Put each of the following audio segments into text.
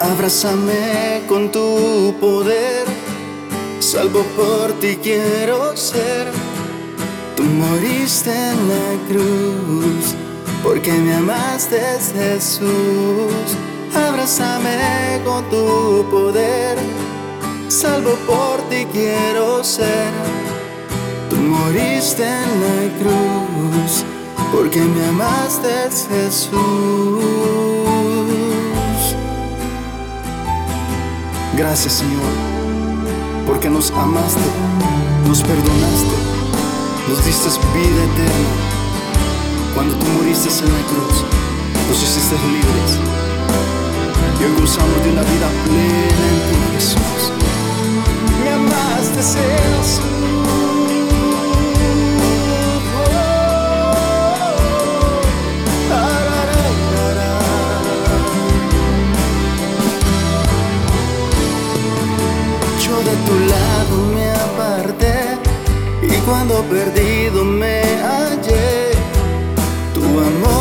Abrázame con tu poder, salvo por ti quiero ser. Tú moriste en la cruz, porque me amaste Jesús. Abrázame con tu poder, salvo por ti quiero ser. Tú moriste en la cruz, porque me amaste Jesús. Gracias Señor, porque nos amaste, nos perdonaste, nos diste vida eterna. Cuando tú moriste en la cruz, nos hiciste libres. Y hoy gozamos de una vida plena en ti, cuando perdido me hallé, tu amor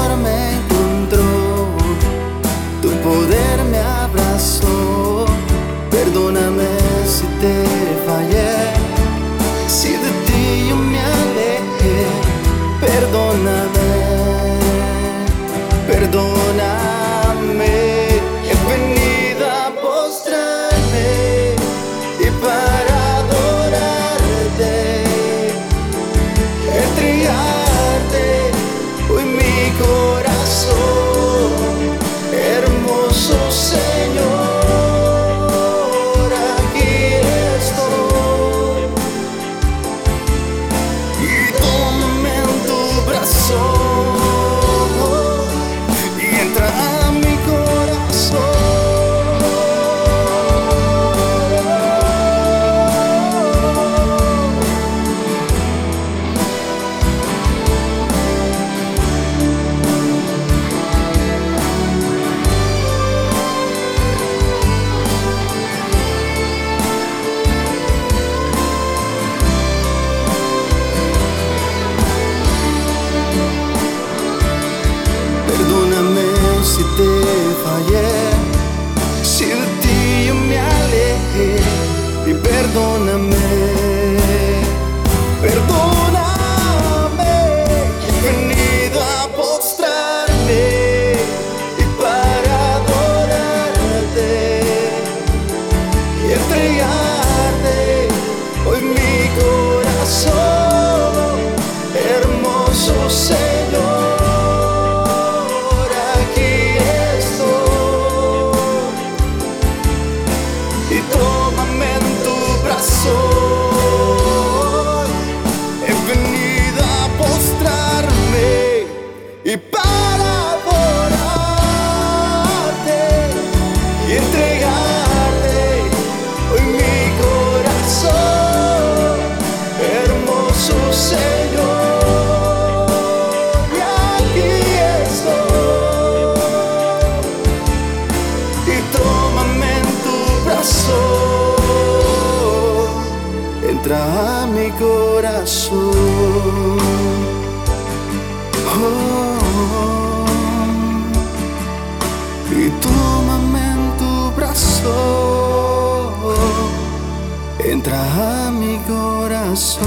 mi corazón. Oh, oh, y tómame en tu brazo, entra a mi corazón.